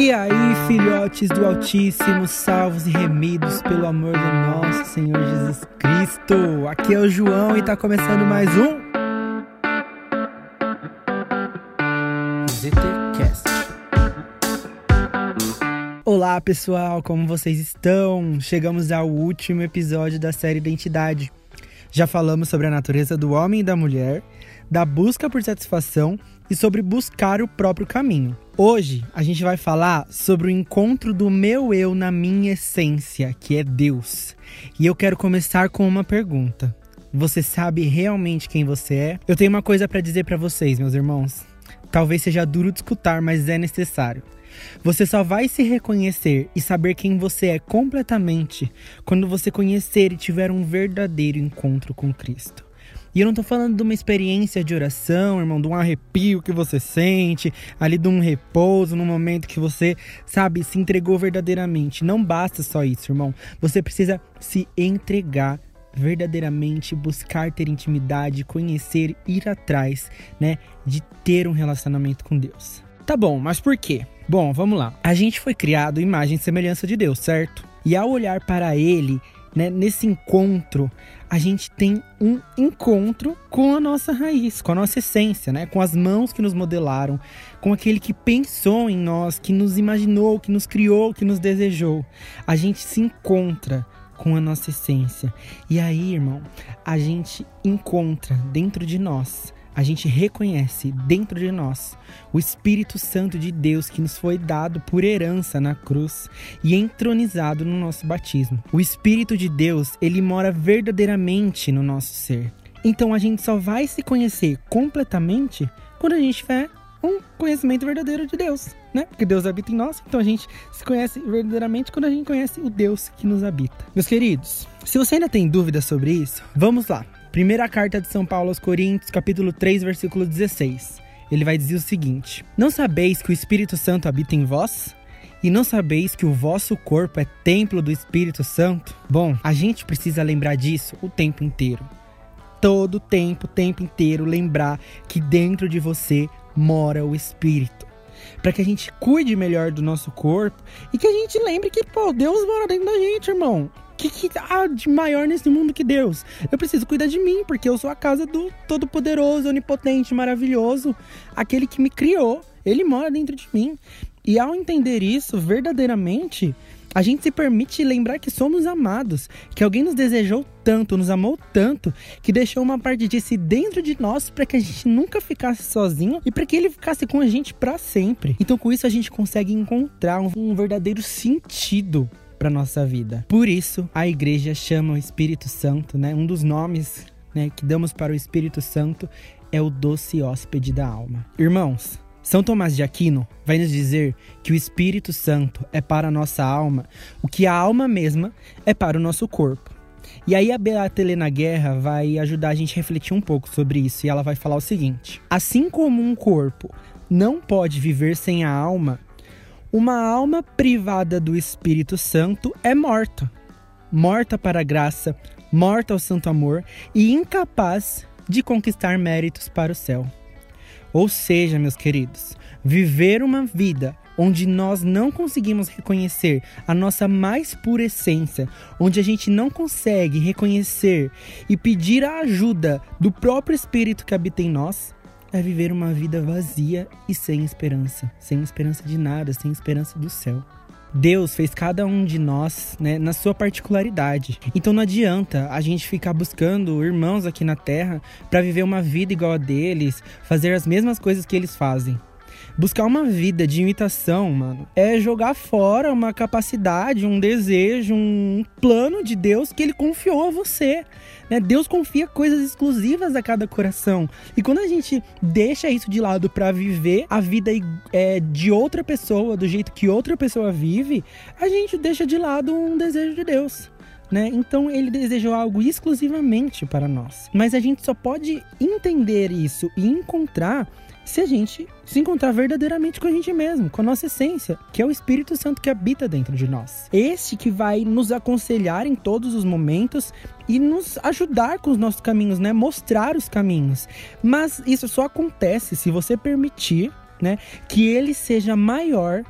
E aí, filhotes do Altíssimo, salvos e remidos pelo amor do nosso Senhor Jesus Cristo. Aqui é o João e tá começando mais um ZTCast. Olá, pessoal, como vocês estão? Chegamos ao último episódio da série Identidade. Já falamos sobre a natureza do homem e da mulher, da busca por satisfação e sobre buscar o próprio caminho. Hoje a gente vai falar sobre o encontro do meu eu na minha essência, que é Deus. E eu quero começar com uma pergunta. Você sabe realmente quem você é? Eu tenho uma coisa para dizer para vocês, meus irmãos. Talvez seja duro de escutar, mas é necessário. Você só vai se reconhecer e saber quem você é completamente quando você conhecer e tiver um verdadeiro encontro com Cristo. E eu não tô falando de uma experiência de oração, irmão, de um arrepio que você sente, ali de um repouso, num momento que você, sabe, se entregou verdadeiramente. Não basta só isso, irmão. Você precisa se entregar verdadeiramente, buscar ter intimidade, conhecer, ir atrás, né, de ter um relacionamento com Deus. Tá bom, mas por quê? Bom, vamos lá. A gente foi criado imagem e semelhança de Deus, certo? E ao olhar para ele, né, nesse encontro, a gente tem um encontro com a nossa raiz, com a nossa essência, né? Com as mãos que nos modelaram, com aquele que pensou em nós, que nos imaginou, que nos criou, que nos desejou. A gente se encontra com a nossa essência. E aí, irmão, a gente encontra dentro de nós a gente reconhece dentro de nós o Espírito Santo de Deus que nos foi dado por herança na cruz e entronizado no nosso batismo. O Espírito de Deus, ele mora verdadeiramente no nosso ser. Então a gente só vai se conhecer completamente quando a gente tiver um conhecimento verdadeiro de Deus, né? Porque Deus habita em nós, então a gente se conhece verdadeiramente quando a gente conhece o Deus que nos habita. Meus queridos, se você ainda tem dúvidas sobre isso, vamos lá. Primeira carta de São Paulo aos Coríntios, capítulo 3, versículo 16. Ele vai dizer o seguinte: Não sabeis que o Espírito Santo habita em vós? E não sabeis que o vosso corpo é templo do Espírito Santo? Bom, a gente precisa lembrar disso o tempo inteiro. Todo tempo, o tempo inteiro, lembrar que dentro de você mora o Espírito. Para que a gente cuide melhor do nosso corpo e que a gente lembre que, pô, Deus mora dentro da gente, irmão que, que há de maior nesse mundo que Deus? Eu preciso cuidar de mim, porque eu sou a casa do Todo-Poderoso, Onipotente, Maravilhoso, aquele que me criou. Ele mora dentro de mim. E ao entender isso verdadeiramente, a gente se permite lembrar que somos amados, que alguém nos desejou tanto, nos amou tanto, que deixou uma parte de si dentro de nós para que a gente nunca ficasse sozinho e para que ele ficasse com a gente para sempre. Então, com isso, a gente consegue encontrar um, um verdadeiro sentido para nossa vida. Por isso, a igreja chama o Espírito Santo, né? Um dos nomes né, que damos para o Espírito Santo é o doce hóspede da alma. Irmãos, São Tomás de Aquino vai nos dizer que o Espírito Santo é para a nossa alma o que a alma mesma é para o nosso corpo. E aí a Beata Helena Guerra vai ajudar a gente a refletir um pouco sobre isso e ela vai falar o seguinte: assim como um corpo não pode viver sem a alma, uma alma privada do Espírito Santo é morta. Morta para a graça, morta ao santo amor e incapaz de conquistar méritos para o céu. Ou seja, meus queridos, viver uma vida onde nós não conseguimos reconhecer a nossa mais pura essência, onde a gente não consegue reconhecer e pedir a ajuda do próprio Espírito que habita em nós, é viver uma vida vazia e sem esperança, sem esperança de nada, sem esperança do céu. Deus fez cada um de nós né, na sua particularidade. Então não adianta a gente ficar buscando irmãos aqui na terra para viver uma vida igual a deles, fazer as mesmas coisas que eles fazem. Buscar uma vida de imitação, mano, é jogar fora uma capacidade, um desejo, um plano de Deus que ele confiou a você. Né? Deus confia coisas exclusivas a cada coração. E quando a gente deixa isso de lado para viver a vida é, de outra pessoa, do jeito que outra pessoa vive, a gente deixa de lado um desejo de Deus. Né? Então ele desejou algo exclusivamente para nós. Mas a gente só pode entender isso e encontrar se a gente se encontrar verdadeiramente com a gente mesmo, com a nossa essência, que é o Espírito Santo que habita dentro de nós. Este que vai nos aconselhar em todos os momentos e nos ajudar com os nossos caminhos, né? Mostrar os caminhos. Mas isso só acontece se você permitir, né, que ele seja maior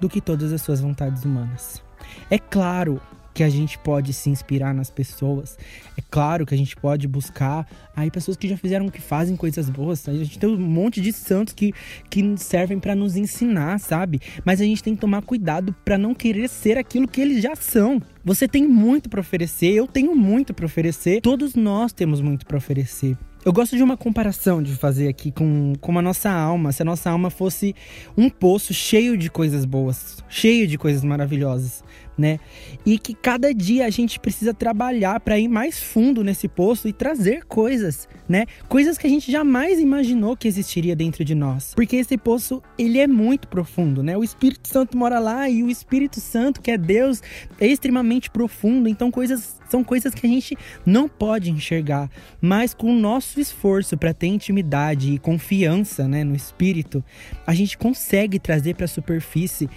do que todas as suas vontades humanas. É claro que a gente pode se inspirar nas pessoas. É claro que a gente pode buscar aí pessoas que já fizeram, que fazem coisas boas. A gente tem um monte de santos que, que servem para nos ensinar, sabe? Mas a gente tem que tomar cuidado para não querer ser aquilo que eles já são. Você tem muito para oferecer, eu tenho muito para oferecer, todos nós temos muito para oferecer. Eu gosto de uma comparação de fazer aqui com, com a nossa alma. Se a nossa alma fosse um poço cheio de coisas boas, cheio de coisas maravilhosas né? E que cada dia a gente precisa trabalhar para ir mais fundo nesse poço e trazer coisas, né? Coisas que a gente jamais imaginou que existiria dentro de nós. Porque esse poço, ele é muito profundo, né? O Espírito Santo mora lá e o Espírito Santo, que é Deus, é extremamente profundo. Então coisas são coisas que a gente não pode enxergar, mas com o nosso esforço para ter intimidade e confiança, né, no espírito, a gente consegue trazer para a superfície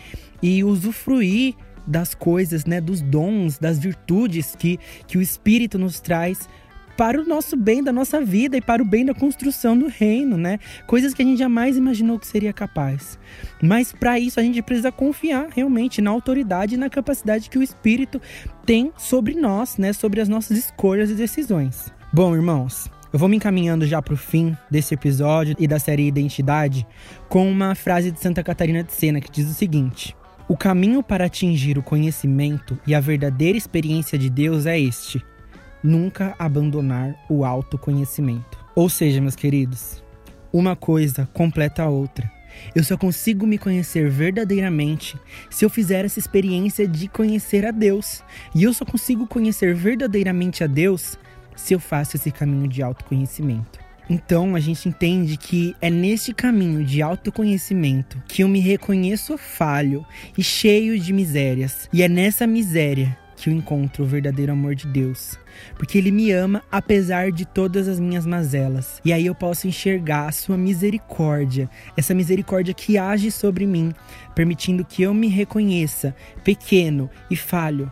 e usufruir das coisas, né, dos dons, das virtudes que, que o Espírito nos traz para o nosso bem da nossa vida e para o bem da construção do reino, né? Coisas que a gente jamais imaginou que seria capaz. Mas para isso a gente precisa confiar realmente na autoridade e na capacidade que o Espírito tem sobre nós, né? Sobre as nossas escolhas e decisões. Bom, irmãos, eu vou me encaminhando já para o fim desse episódio e da série Identidade com uma frase de Santa Catarina de Sena que diz o seguinte: o caminho para atingir o conhecimento e a verdadeira experiência de Deus é este: nunca abandonar o autoconhecimento. Ou seja, meus queridos, uma coisa completa a outra. Eu só consigo me conhecer verdadeiramente se eu fizer essa experiência de conhecer a Deus. E eu só consigo conhecer verdadeiramente a Deus se eu faço esse caminho de autoconhecimento. Então a gente entende que é neste caminho de autoconhecimento que eu me reconheço falho e cheio de misérias. E é nessa miséria que eu encontro o verdadeiro amor de Deus. Porque Ele me ama apesar de todas as minhas mazelas. E aí eu posso enxergar a Sua misericórdia, essa misericórdia que age sobre mim, permitindo que eu me reconheça pequeno e falho.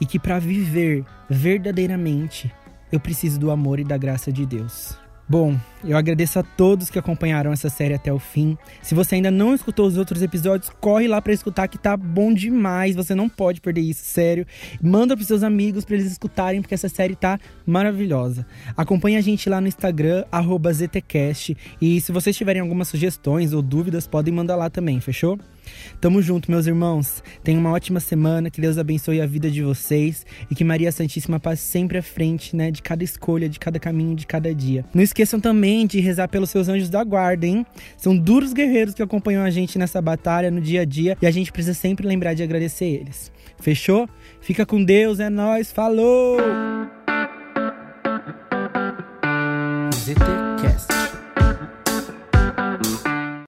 E que para viver verdadeiramente eu preciso do amor e da graça de Deus. Bom, eu agradeço a todos que acompanharam essa série até o fim. Se você ainda não escutou os outros episódios, corre lá para escutar que tá bom demais. Você não pode perder isso, sério. Manda pros seus amigos para eles escutarem porque essa série tá maravilhosa. Acompanhe a gente lá no Instagram @ztcast e se vocês tiverem algumas sugestões ou dúvidas, podem mandar lá também, fechou? Tamo junto, meus irmãos. Tenham uma ótima semana, que Deus abençoe a vida de vocês e que Maria Santíssima passe sempre à frente, né, de cada escolha, de cada caminho, de cada dia. Não esqueçam também de rezar pelos seus anjos da guarda, hein? São duros guerreiros que acompanham a gente nessa batalha no dia a dia e a gente precisa sempre lembrar de agradecer eles. Fechou? Fica com Deus, é nós, falou.